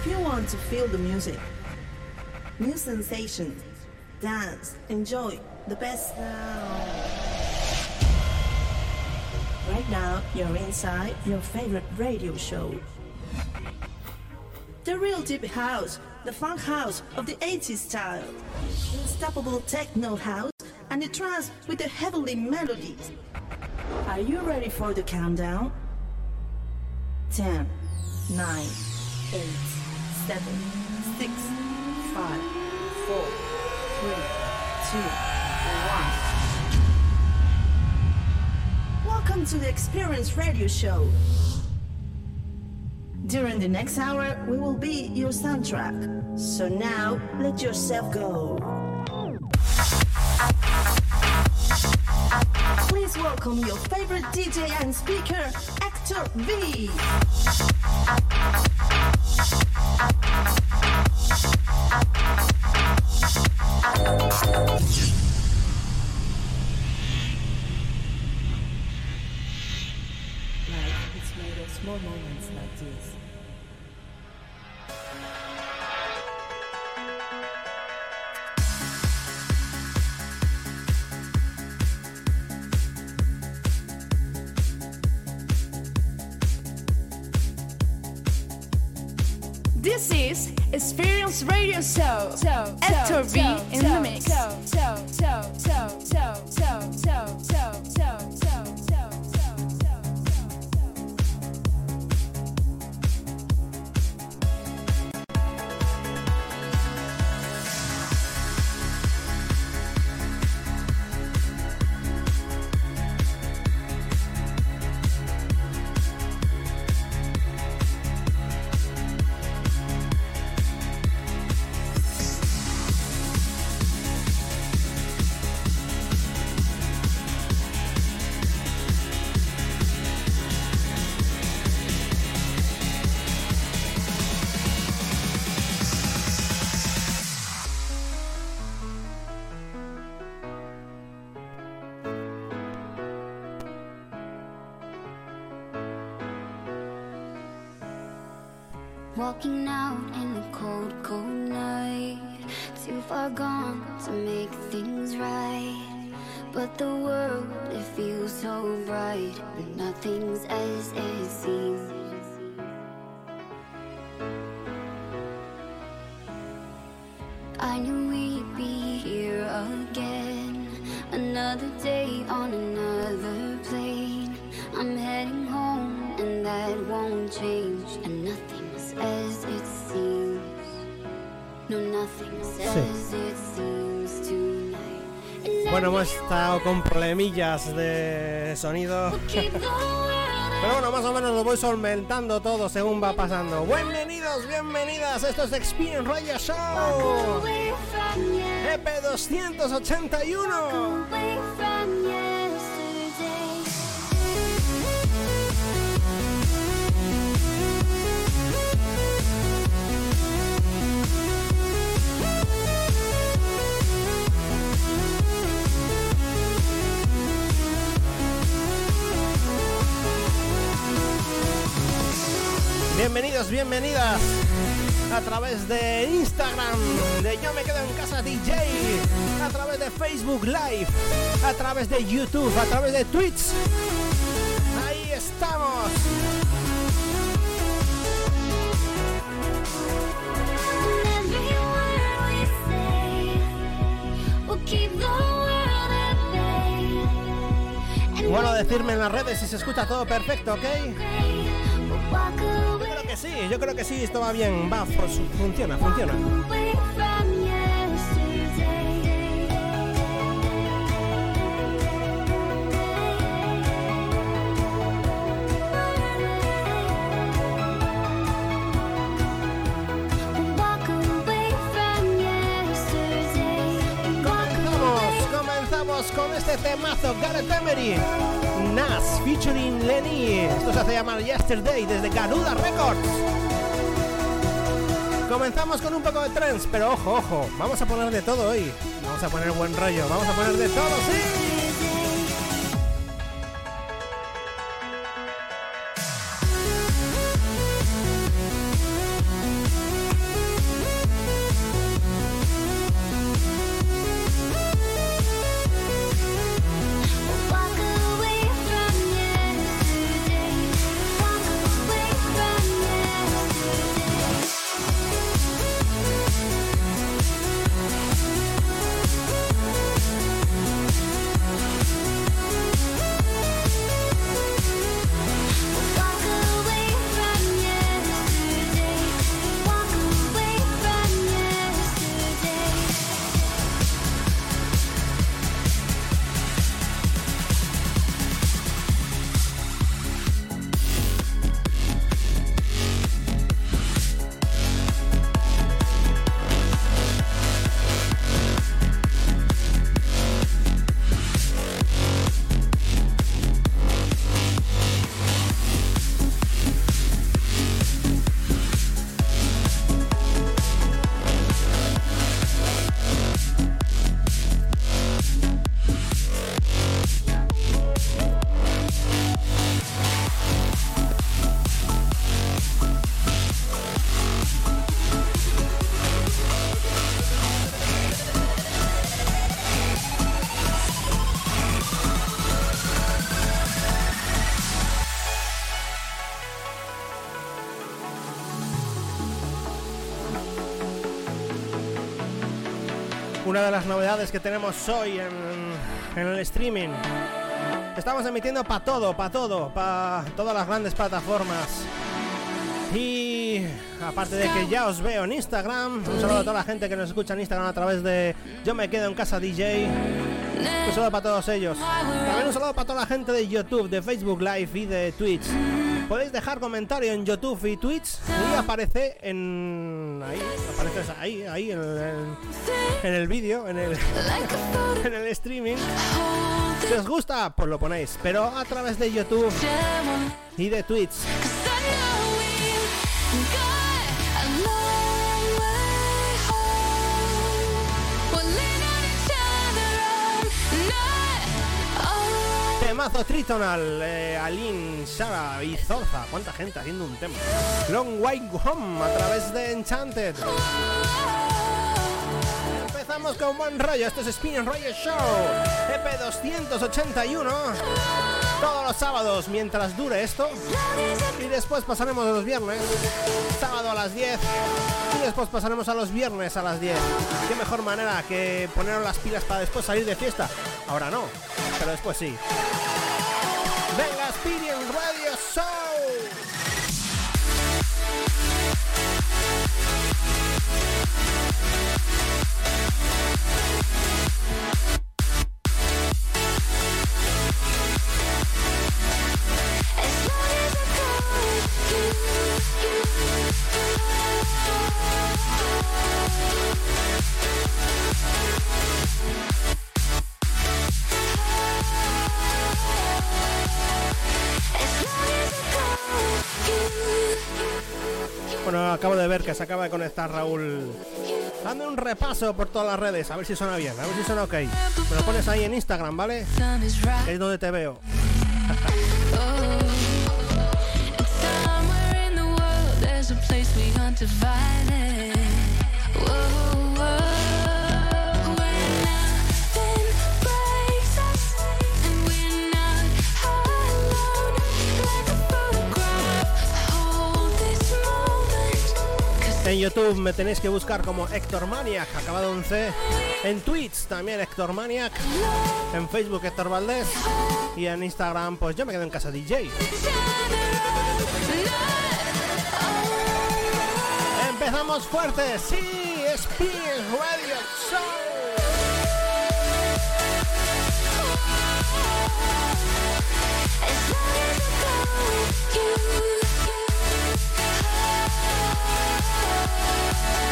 If you want to feel the music, new sensations, dance, enjoy the best sound. Right now, you're inside your favorite radio show. The real deep house, the funk house of the 80s style. Unstoppable techno house and the trance with the heavenly melodies. Are you ready for the countdown? 10, 9, 8, 7, 6, 5, 4, 3, 2, 1. Welcome to the Experience Radio Show. During the next hour, we will be your soundtrack. So now, let yourself go. Please welcome your favorite DJ and speaker, Actor V. Life is made of small moments like this. This Walking out in the cold, cold night. Too far gone to make things right. But the world, it feels so bright. And nothing's as it seems. Bueno, hemos estado con problemillas de sonido. Pero bueno, más o menos lo voy solventando todo según va pasando. Bienvenidos, bienvenidas. Esto es Experience Radio Show. EP 281. Bienvenidas a través de Instagram, de Yo Me Quedo en Casa DJ, a través de Facebook Live, a través de YouTube, a través de Twitch. Ahí estamos. Bueno, decirme en las redes si se escucha todo perfecto, ¿ok? Yo creo que sí, esto va bien, va, funciona, funciona. Comenzamos, comenzamos con este temazo, Gareth Emery, Nas featuring Lenny. Esto se hace llamar Yesterday desde Garuda Records. Comenzamos con un poco de trance, pero ojo, ojo, vamos a poner de todo hoy. Vamos a poner buen rollo, vamos a poner de todo, sí. Las novedades que tenemos hoy en, en el streaming. Estamos emitiendo para todo, para todo, para todas las grandes plataformas. Y aparte de que ya os veo en Instagram, un saludo a toda la gente que nos escucha en Instagram a través de Yo me quedo en casa DJ. Un saludo para todos ellos. También un saludo para toda la gente de YouTube, de Facebook Live y de Twitch. Podéis dejar comentario en YouTube y Twitch y aparece en ahí, aparece ahí, ahí en el, en el vídeo, en el, en el streaming. Si os gusta, pues lo ponéis, pero a través de YouTube y de Twitch. Temazo Tritonal, eh, Aline, Sara y Zorza. ¿Cuánta gente haciendo un tema? Long Way Home a través de Enchanted. Empezamos con buen rollo. Esto es Spin Roger Show, EP 281. Todos los sábados mientras dure esto. Y después pasaremos a los viernes. Sábado a las 10. Y después pasaremos a los viernes a las 10. Qué mejor manera que poner las pilas para después salir de fiesta. Ahora no, pero después sí. Venga, Experience Radio Show. Ver que se acaba de conectar Raúl. Dame un repaso por todas las redes, a ver si suena bien, a ver si suena ok. Me lo pones ahí en Instagram, ¿vale? Es donde te veo. En YouTube me tenéis que buscar como Héctor Maniac, acabado en C. En Twitch también Héctor Maniac. En Facebook Héctor Valdés. Y en Instagram, pues yo me quedo en casa DJ. Empezamos fuerte, sí, Speed Radio Show.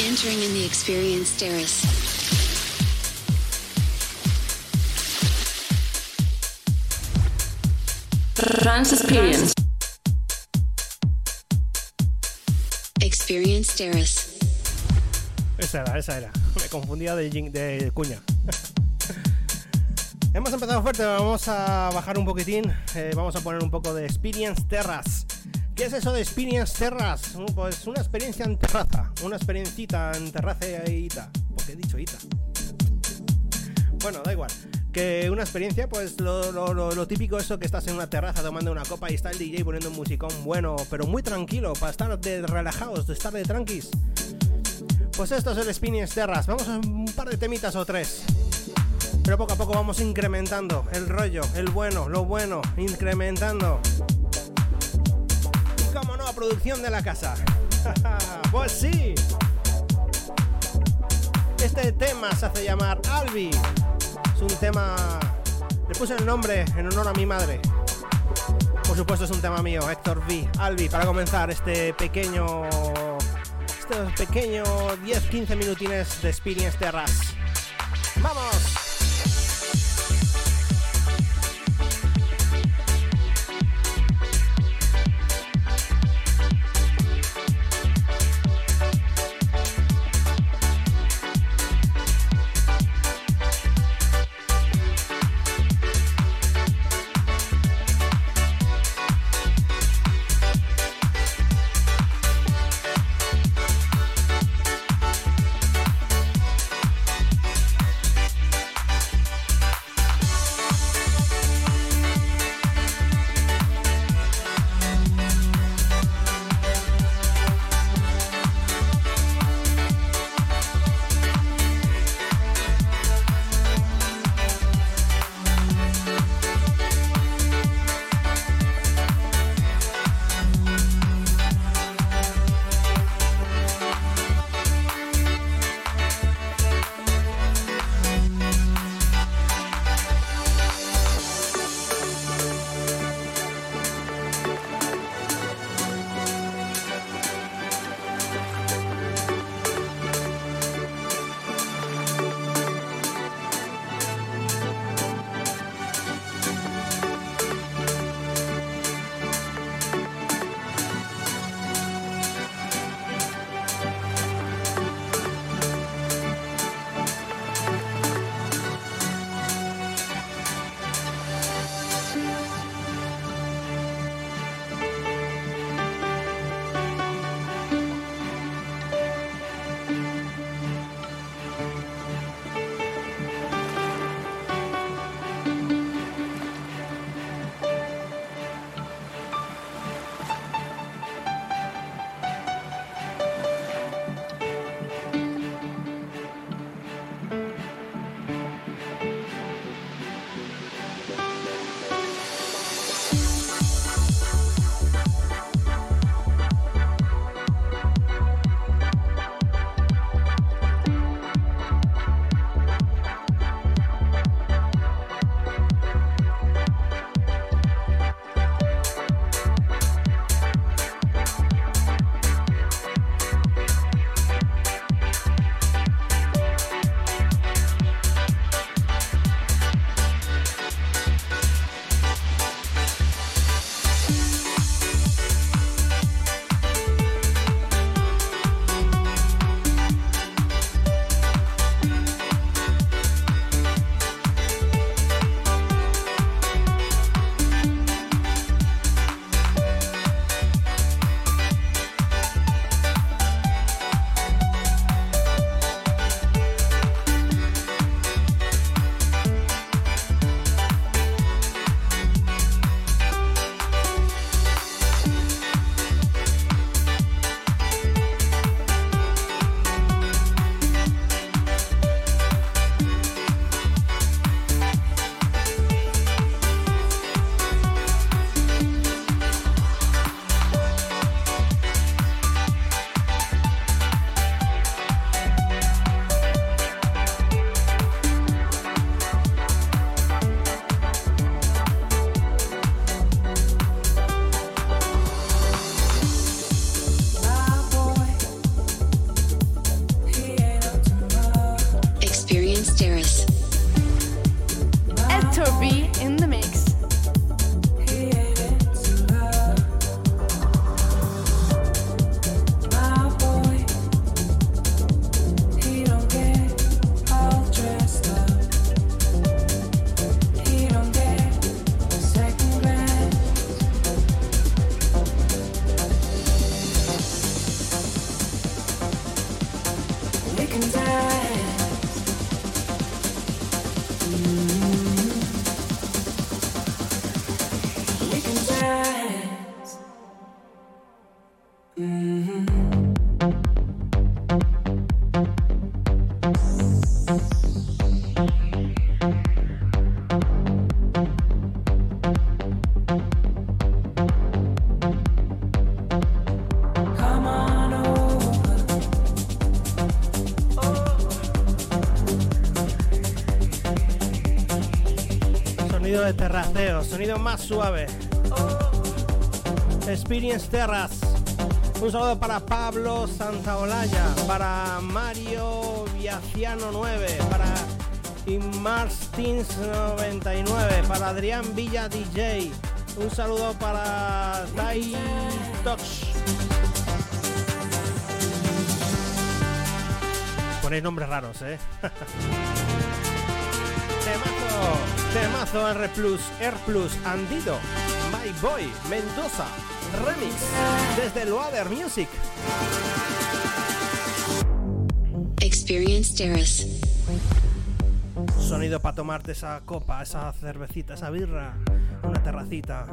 Entering in the experience terrace. Trans Experience. Experience terrace. Esa era, esa era. Me confundía de, jing- de cuña. Hemos empezado fuerte, vamos a bajar un poquitín. eh, vamos a poner un poco de Experience Terras. ¿Qué es eso de Experience Terras? Uh, Pues una experiencia en terraza. Una experiencita en terraza y ita. ¿Por qué he dicho ita? Bueno, da igual. Que una experiencia, pues lo, lo- lo- típico eso que estás en una terraza tomando una copa y está el DJ poniendo un musicón bueno, pero muy tranquilo, para estar de relajados, de estar de tranquis. Pues esto es el Experience Terras. Vamos a un par de temitas o tres. Pero poco a poco vamos incrementando el rollo, el bueno, lo bueno, incrementando. Producción de la casa. pues sí. Este tema se hace llamar Albi. Es un tema... Le puse el nombre en honor a mi madre. Por supuesto es un tema mío, Héctor V. Albi, para comenzar este pequeño... Este pequeño 10-15 minutines de Experience Terras. ¡Vamos! Sonido de terraceo, sonido más suave. Experience Terras. Un saludo para Pablo Santaolalla, para Mario Viaciano 9, para Inmarstins 99, para Adrián Villa DJ. Un saludo para Tai Tox. Ponéis nombres raros, ¿eh? Temazo, temazo R Plus, R Plus, Andido, My Boy, Mendoza, Remix, desde Loader Music. Experience Terrace. Sonido para tomarte esa copa, esa cervecita, esa birra, una terracita.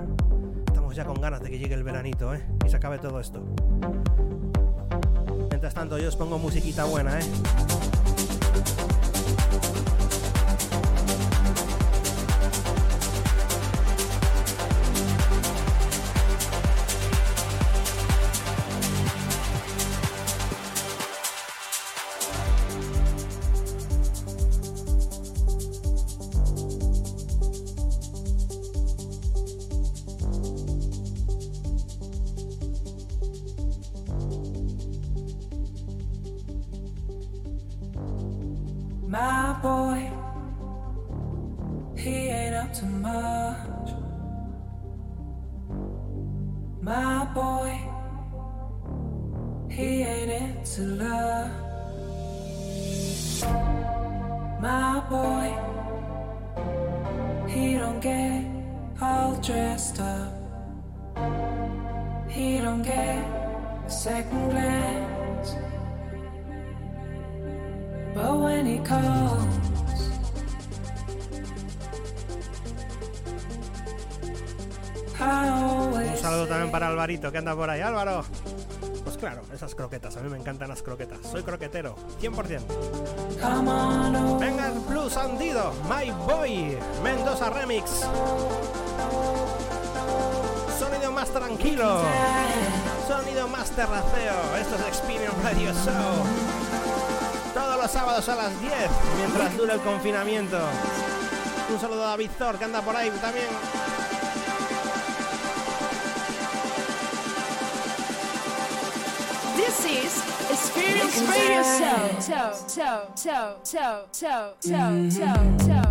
Estamos ya con ganas de que llegue el veranito, ¿eh? Y se acabe todo esto. Mientras tanto, yo os pongo musiquita buena, ¿eh? Un saludo también para Alvarito que anda por ahí. Álvaro. Pues claro, esas croquetas. A mí me encantan las croquetas. Soy croquetero, 100%. come on over. Venga el Plus Andido, My Boy, Mendoza Remix. Sonido más tranquilo, sonido más terraceo. Esto es Experience Radio Show. Todos los sábados a las 10, mientras dura el confinamiento. Un saludo a David Thor que anda por ahí también. This is Experience Radio Show. Show, show, show, show, show, show, show, show.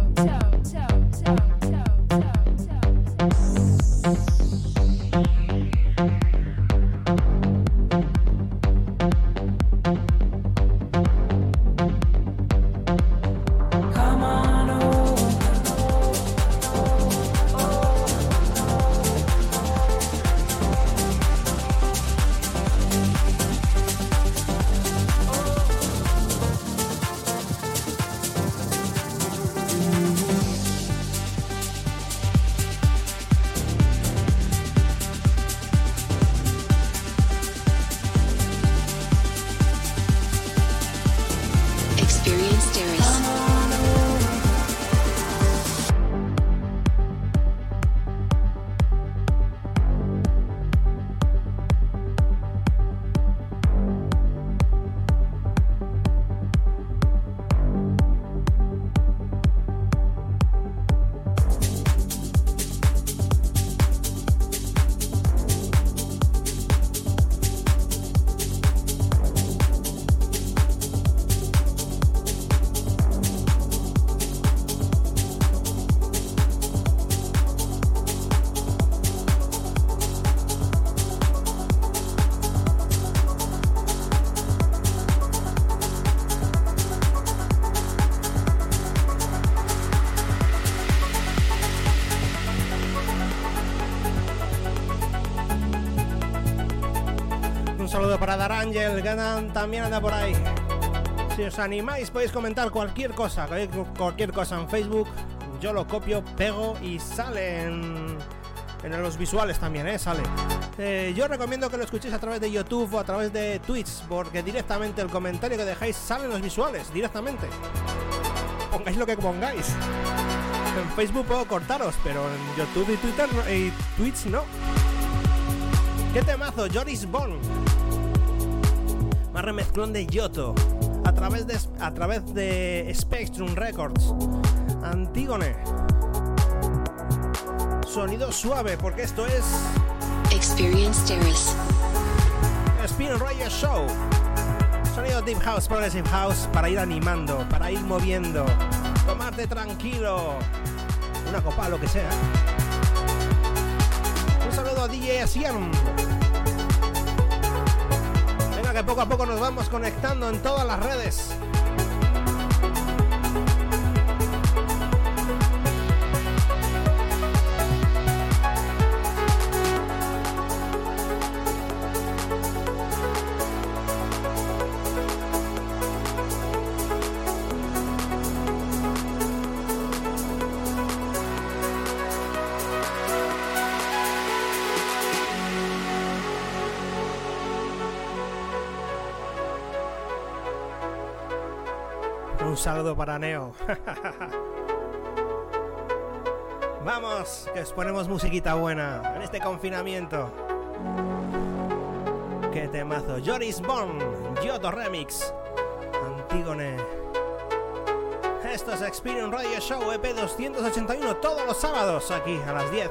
Ángel, que también anda por ahí. Si os animáis podéis comentar cualquier cosa, cualquier cosa en Facebook. Yo lo copio, pego y sale en, los visuales también, ¿eh? Sale. Eh, yo recomiendo que lo escuchéis a través de YouTube o a través de Twitch, porque directamente el comentario que dejáis sale en los visuales, directamente. Pongáis lo que pongáis. En Facebook puedo cortaros, pero en YouTube y Twitter y Twitch no. ¿Qué temazo? Joris Bond. Más remezclón de Yoto. A través de, a través de Spectrum Records. Antígone. Sonido suave, porque esto es. Experience Terrace. Spin Radio Show. Sonido Deep House, Progressive House para ir animando, para ir moviendo. Tomarte tranquilo. Una copa, lo que sea. Un saludo a DJ Asian. Poco a poco nos vamos conectando en todas las redes. Para Neo. Vamos, que os ponemos musiquita buena en este confinamiento. Qué temazo. Joris Bond, Yoto Remix, Antígone. Esto es Experience Radio Show EP 281 todos los sábados aquí a las 10.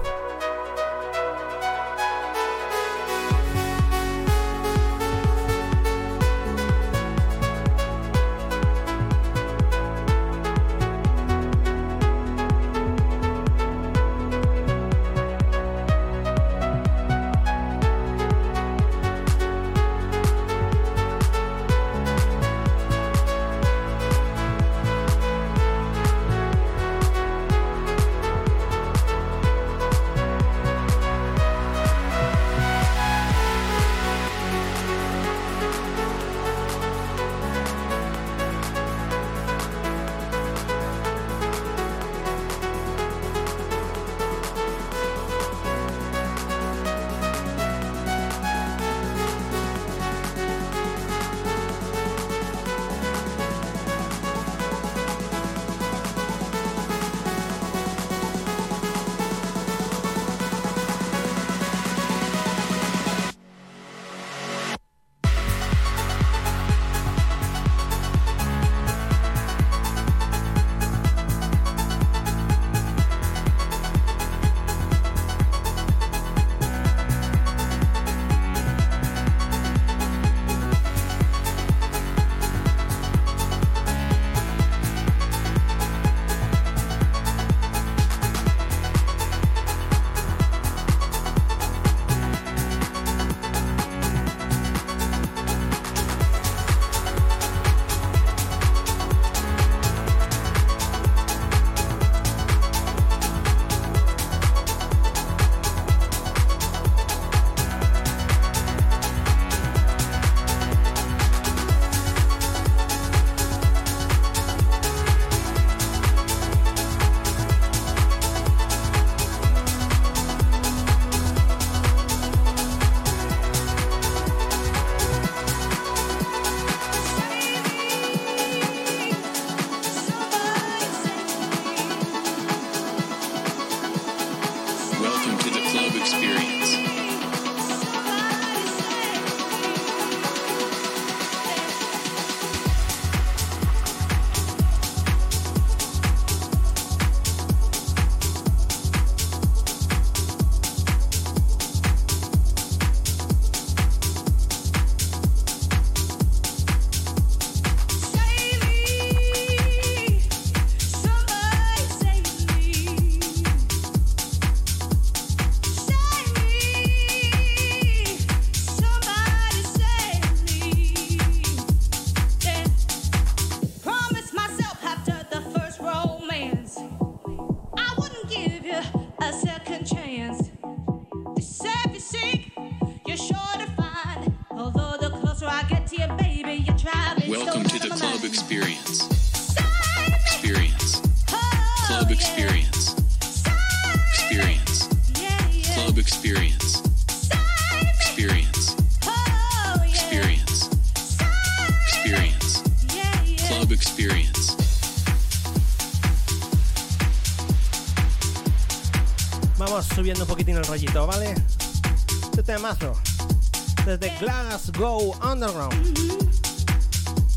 Glasgow Underground.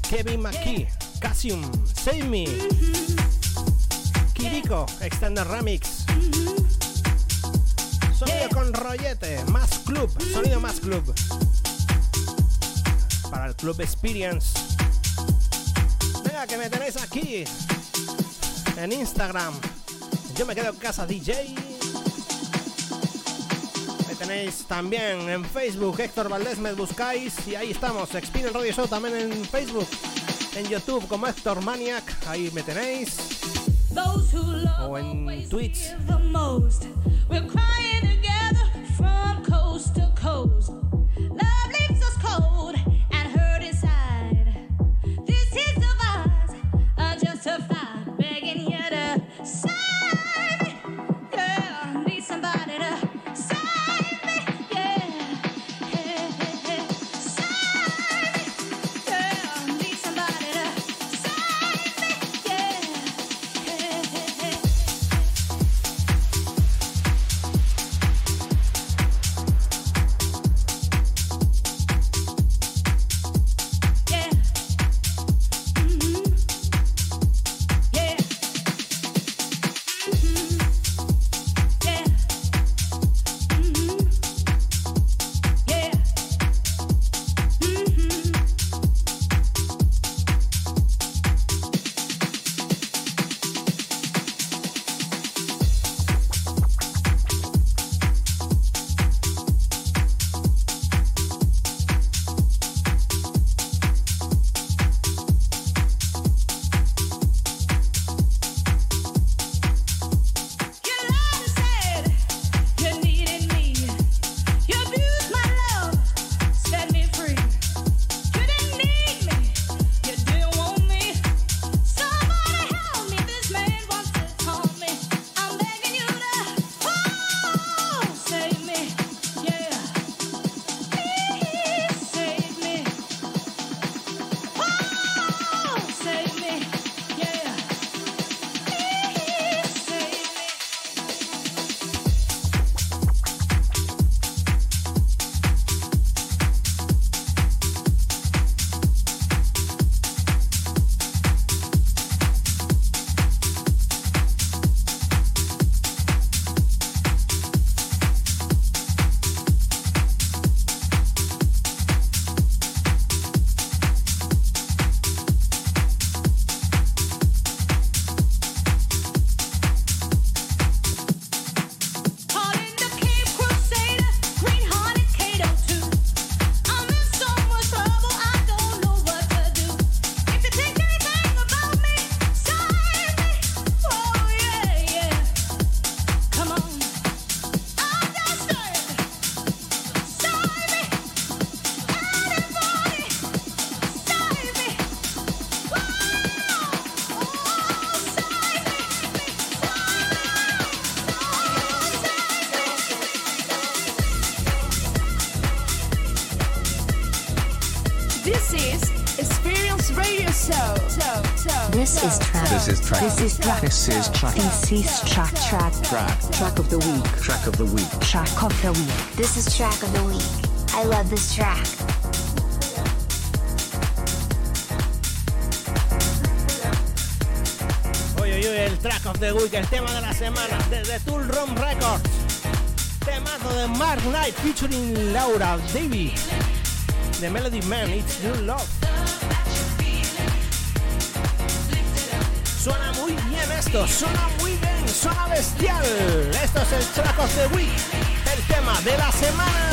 Kevin McKee, Cassium, Save Me. Kiriko, Extended Remix. Sonido con rollete, más club, sonido más club. Para el Club Experience. Venga, que me tenéis aquí. En Instagram. Yo me quedo en casa DJ. Tenéis también en Facebook, Héctor Valdés, me buscáis y ahí estamos. Experience Radio Show también en Facebook. En YouTube como Héctor Maniac, ahí me tenéis. O en Twitch. This is track. This is track. Track. Track. Track. Track of the week. Track of the week. Track of the week. This is track of the week. I love this track. Uy, uy, uy, el track of the week, el tema de la semana, desde Tool Room Records. Temazo de Mark Knight featuring Laura Davy. The Melody Man, It's Your Love. Esto, suena muy bien, suena bestial. Esto es el track of the week, el tema de la semana.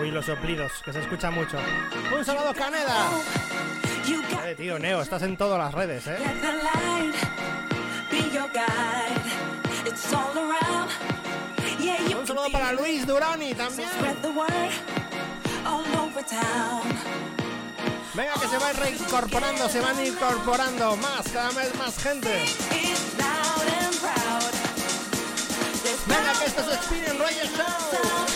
Uy, los soplidos, que se escucha mucho. ¡Un saludo, Caneda! Vale, tío, Neo, estás en todas las redes, ¿eh? ¿eh? Un saludo para Luis Duroni también. Venga, que se va reincorporando, se van incorporando más, cada vez más gente. Venga, que esto es Spinning Reyes Show.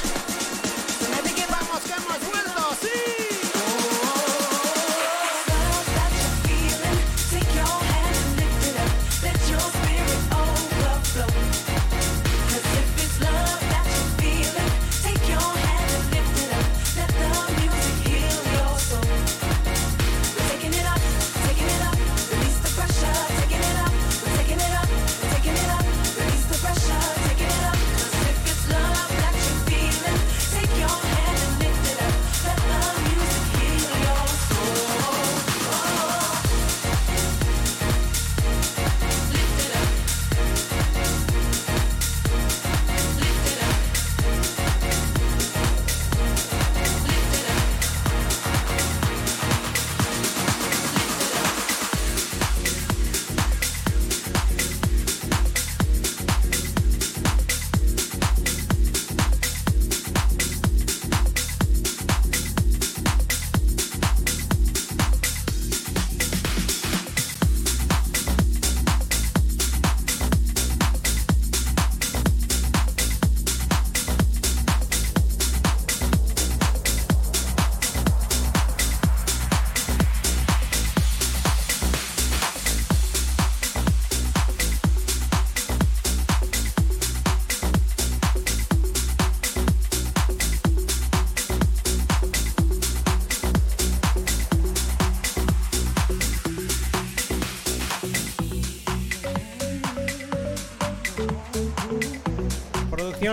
see.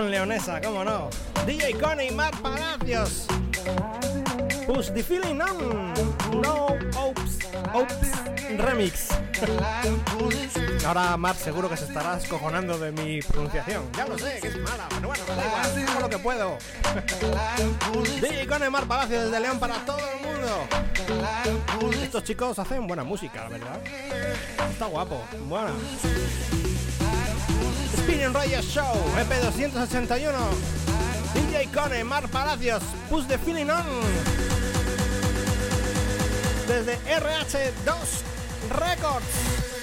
Leonesa, cómo no. DJ Connie, Mark Palacios. Push the feeling on. No Oops, Oops Remix. Ahora Mark seguro que se estará escojonando de mi pronunciación. Ya lo sé, que es mala, pero bueno, da igual, hago lo que puedo. DJ Connie, Mark Palacios desde León para todo el mundo. Estos chicos hacen buena música, la verdad. Está guapo, buena. Spinning Radio Show, EP 281. DJ Cone, Mar Palacios, Push the Feeling On. Desde RH2 Records.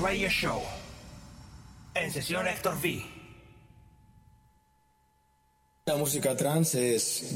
Radio Show. En sesión Héctor V. La música trans es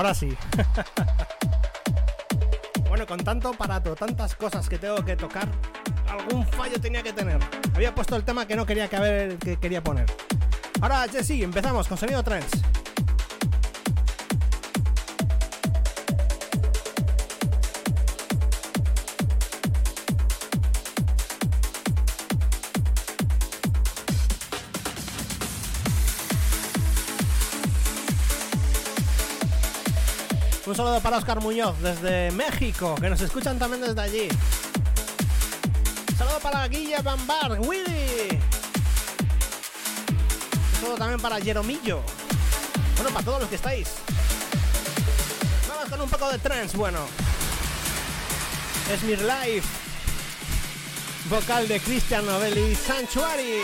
Ahora sí. bueno, con tanto aparato, tantas cosas que tengo que tocar, algún fallo tenía que tener. Había puesto el tema que no quería que, haber, que quería poner. Ahora, Jessy, empezamos con sonido trance. Saludo para Oscar Muñoz desde México, que nos escuchan también desde allí. Un saludo para Guilla Bambar, Willy. Un saludo también para Jeromillo. Bueno, para todos los que estáis. Vamos con un poco de trance, bueno. Esmir Life. Vocal de Cristian Novelli Sanctuary.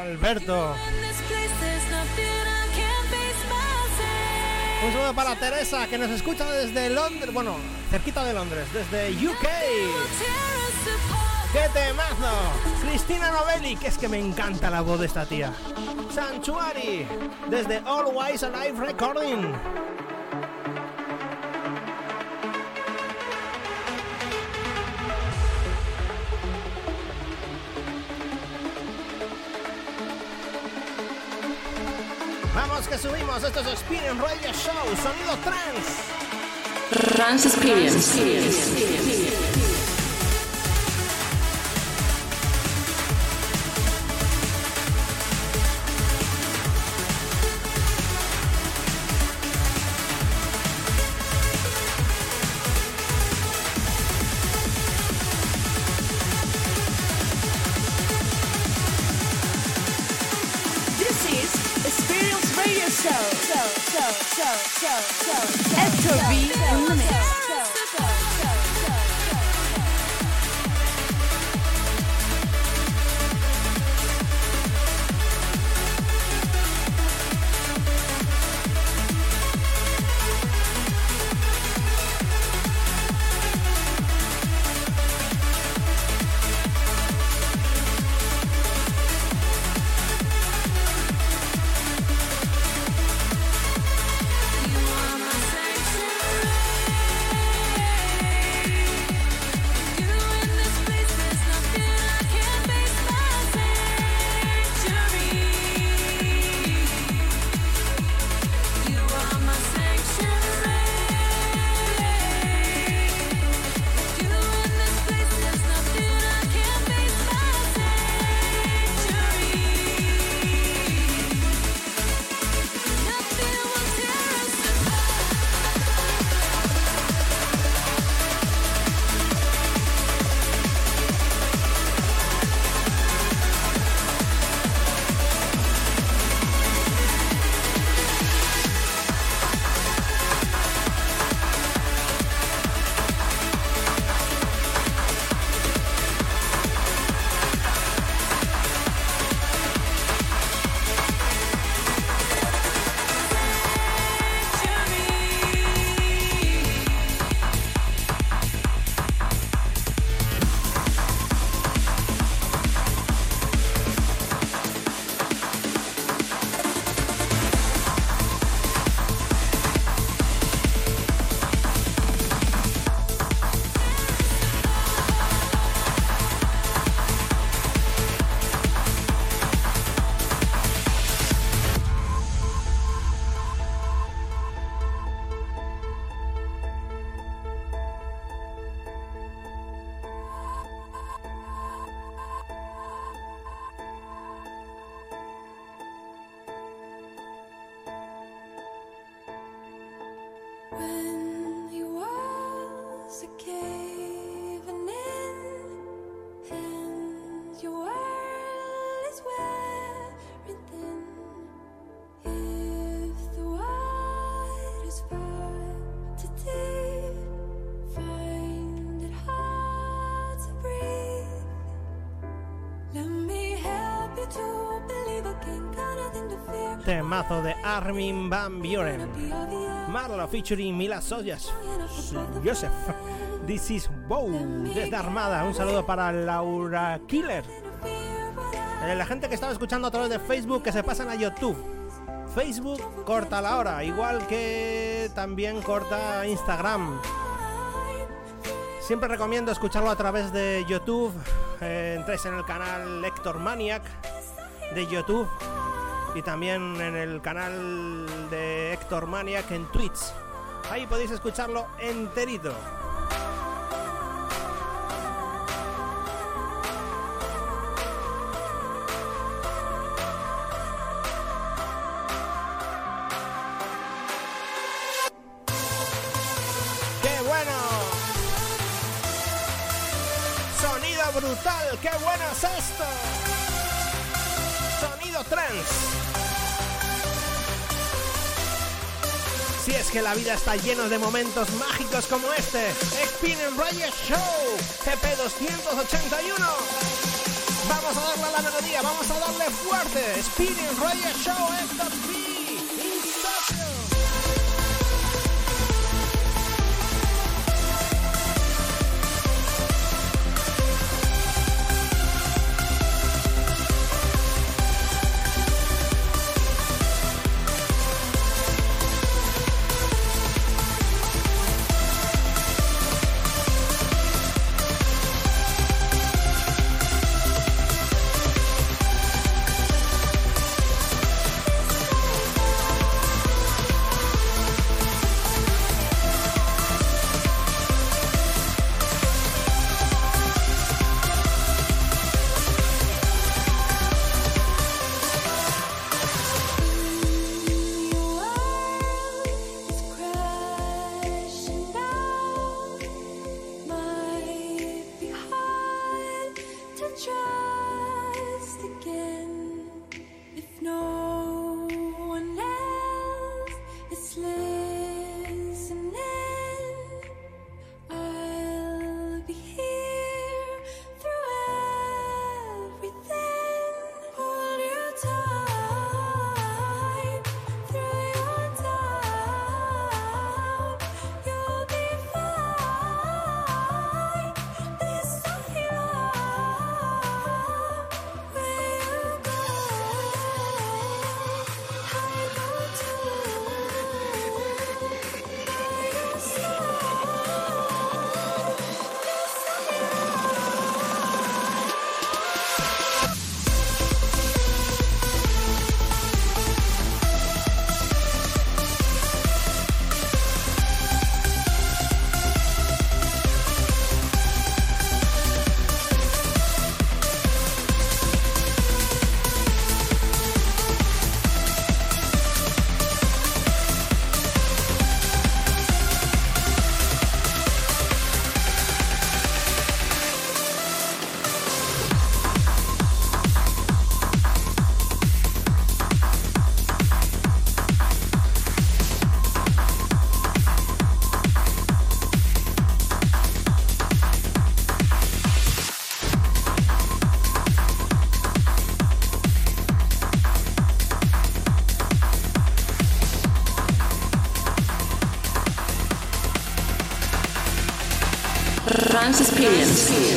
Alberto. Un saludo para Teresa, que nos escucha desde Londres, bueno, cerquita de Londres, desde UK. ¡Qué temazo! Cristina Novelli, que es que me encanta la voz de esta tía. Sanctuary, desde Always Alive Recording. Vamos que subimos, esto es Experience Radio Show, sonido trans. Trans Experience. This Temazo de Armin Van Buren. Marlo featuring Mila Soyas. Joseph. This is Bow desde Armada. Un saludo para Laura Killer. Eh, La gente que estaba escuchando a través de Facebook que se pasan a YouTube. Facebook corta la hora, igual que también corta Instagram. Siempre recomiendo escucharlo a través de YouTube. Eh, entréis en el canal Lector Maniac de YouTube y también en el canal de Héctor Maniac en Twitch. Ahí podéis escucharlo enterito. La vida está llena de momentos mágicos como este. Spinning Radio Show, CP 281. Vamos a darle a la melodía, vamos a darle fuerte. Spinning Radio Show, Héctor Experience.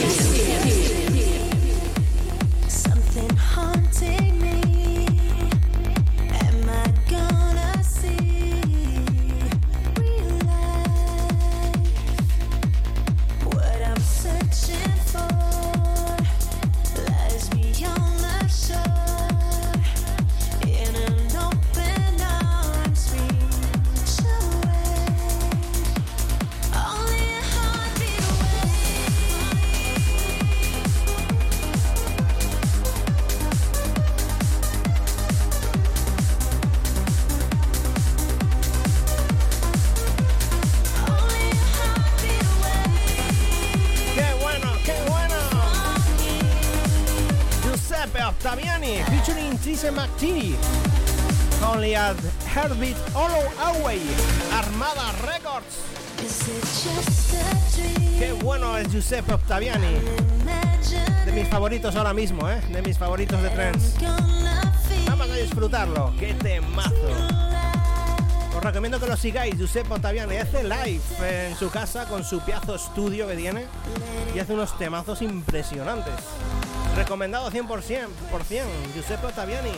McTeedy. Only at Heartbeat Hollow Away. Armada Records. ¡Qué bueno es Giuseppe Ottaviani! De mis favoritos ahora mismo, ¿eh? De mis favoritos de trance. Vamos a disfrutarlo. ¡Qué temazo! Os recomiendo que lo sigáis. Giuseppe Ottaviani hace live en su casa con su piazo estudio que tiene y hace unos temazos impresionantes. Recomendado 100%, por 100, Giuseppe Ottaviani.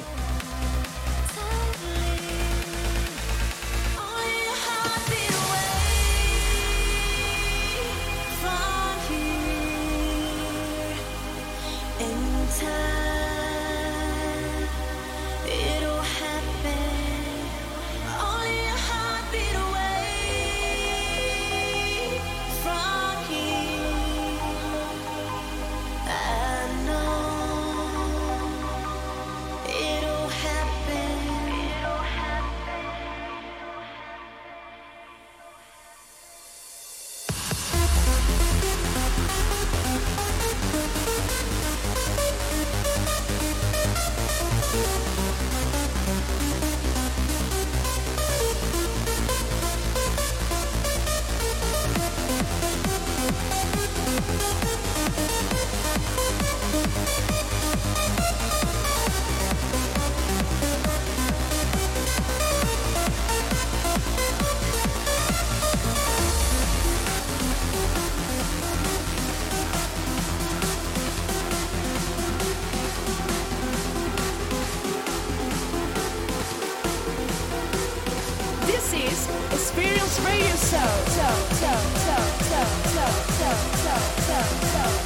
Experience Radio Show. Show, show, show, show, show, show, show, show, show,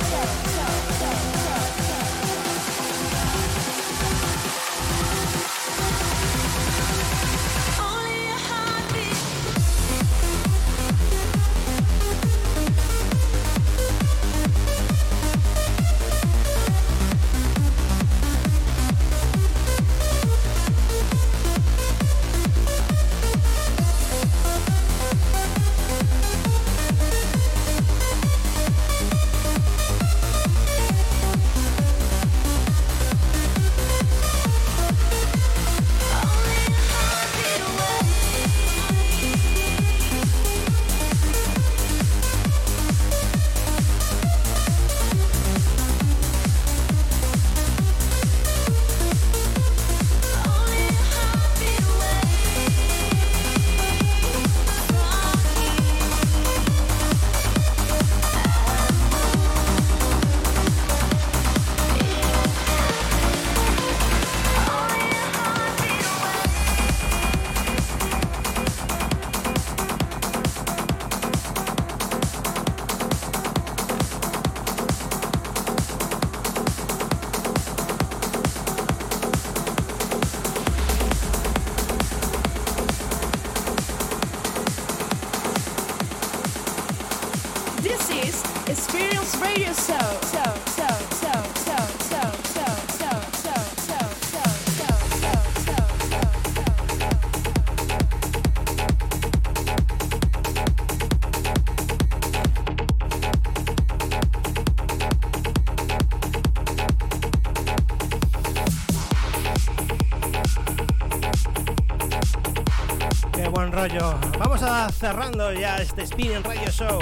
buen rollo. Vamos a cerrando ya este Spin Radio Show.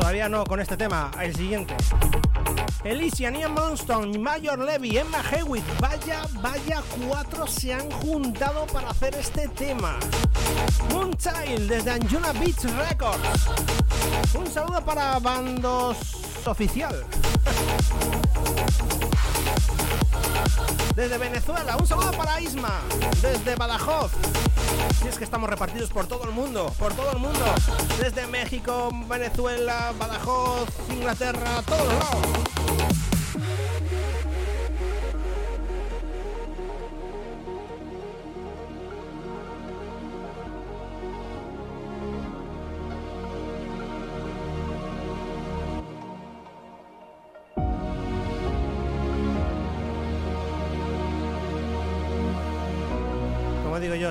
Todavía no con este tema, el siguiente. Alicia, Ian Monston, Mayor Levy, Emma Hewitt, vaya, vaya cuatro se han juntado para hacer este tema. Moonchild desde Anjuna Beach Records. Un saludo para Bandos Oficial. Desde Venezuela, un saludo para Isma. Desde Badajoz. Si es que estamos repartidos por todo el mundo, por todo el mundo. Desde México, Venezuela, Badajoz, Inglaterra, todos lados.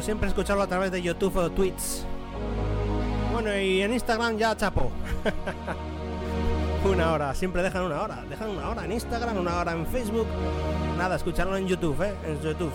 Siempre escucharlo a través de YouTube o tweets. Bueno, y en Instagram ya chapo. una hora, siempre dejan una hora. Dejan una hora en Instagram, una hora en Facebook. Nada, escucharlo en YouTube, ¿eh? En YouTube.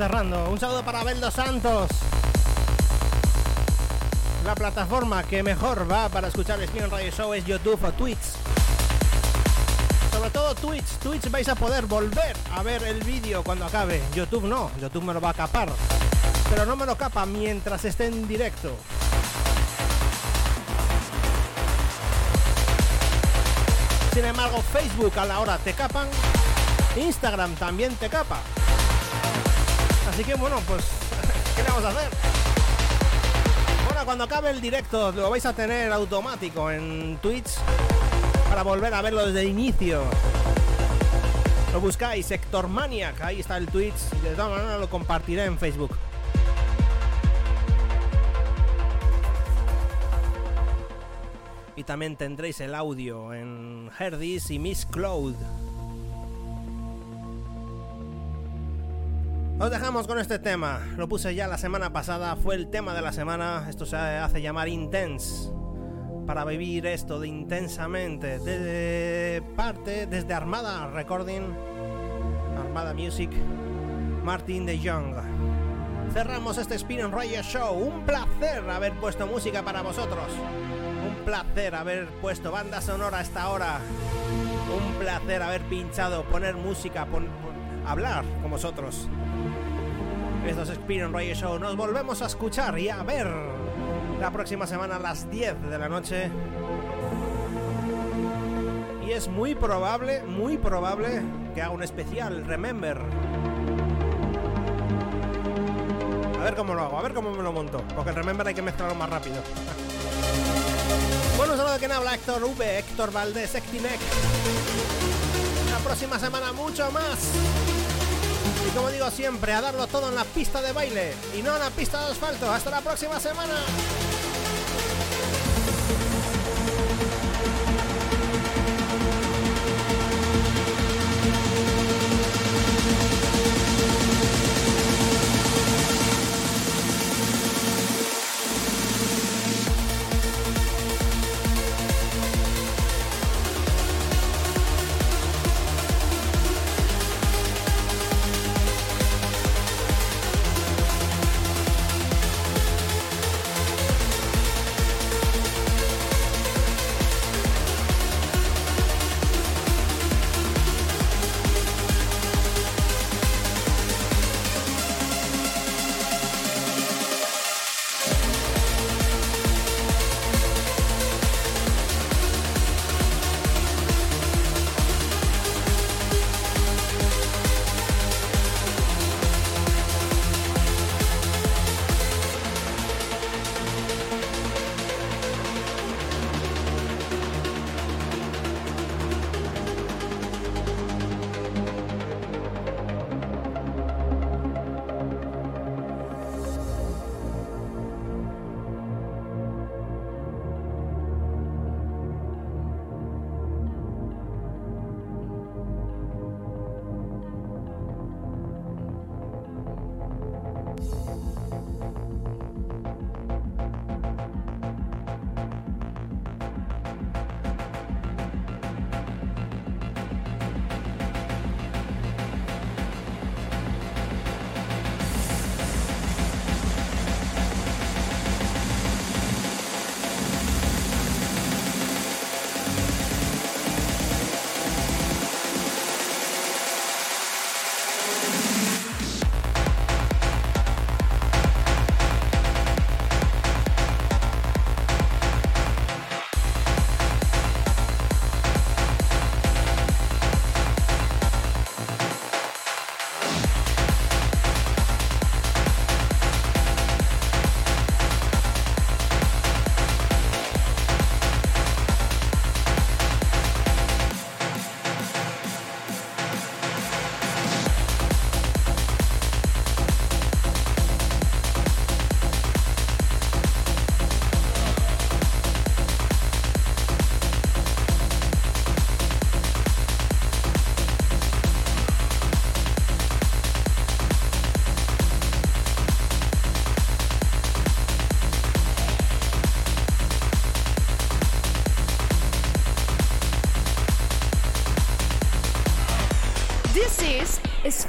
cerrando. Un saludo para Beldo Santos. La plataforma que mejor va para escuchar el Spin Radio Show es YouTube o Twitch. Sobre todo Twitch. Twitch vais a poder volver a ver el vídeo cuando acabe. YouTube no, YouTube me lo va a capar. Pero no me lo capa mientras esté en directo. Sin embargo, Facebook a la hora te capan. Instagram también te capa. Así que bueno, pues, ¿qué le vamos a hacer? Bueno, cuando acabe el directo lo vais a tener automático en Twitch para volver a verlo desde el inicio. Lo buscáis, Sector Maniac, ahí está el Twitch. De todas maneras lo compartiré en Facebook. Y también tendréis el audio en Herdis y Miss Cloud. Os dejamos con este tema. Lo puse ya la semana pasada, fue el tema de la semana. Esto se hace llamar Intense. Para vivir esto de intensamente. Desde parte, desde Armada Recording, Armada Music, Martin de Young. Cerramos este Spin Radio Show. Un placer haber puesto música para vosotros. Un placer haber puesto banda sonora a esta hora. Un placer haber pinchado, poner música, pon- pon- hablar con vosotros. Esto es Experience Radio Show. Nos volvemos a escuchar y a ver la próxima semana a las 10 de la noche. Y es muy probable, muy probable que haga un especial Remember. A ver cómo lo hago, a ver cómo me lo monto. Porque Remember hay que mezclarlo más rápido. bueno, solo de quien habla Héctor V, Héctor Valdés, Ectinec. La próxima semana mucho más. Y como digo siempre, a darlo todo en la pista de baile y no en la pista de asfalto. Hasta la próxima semana.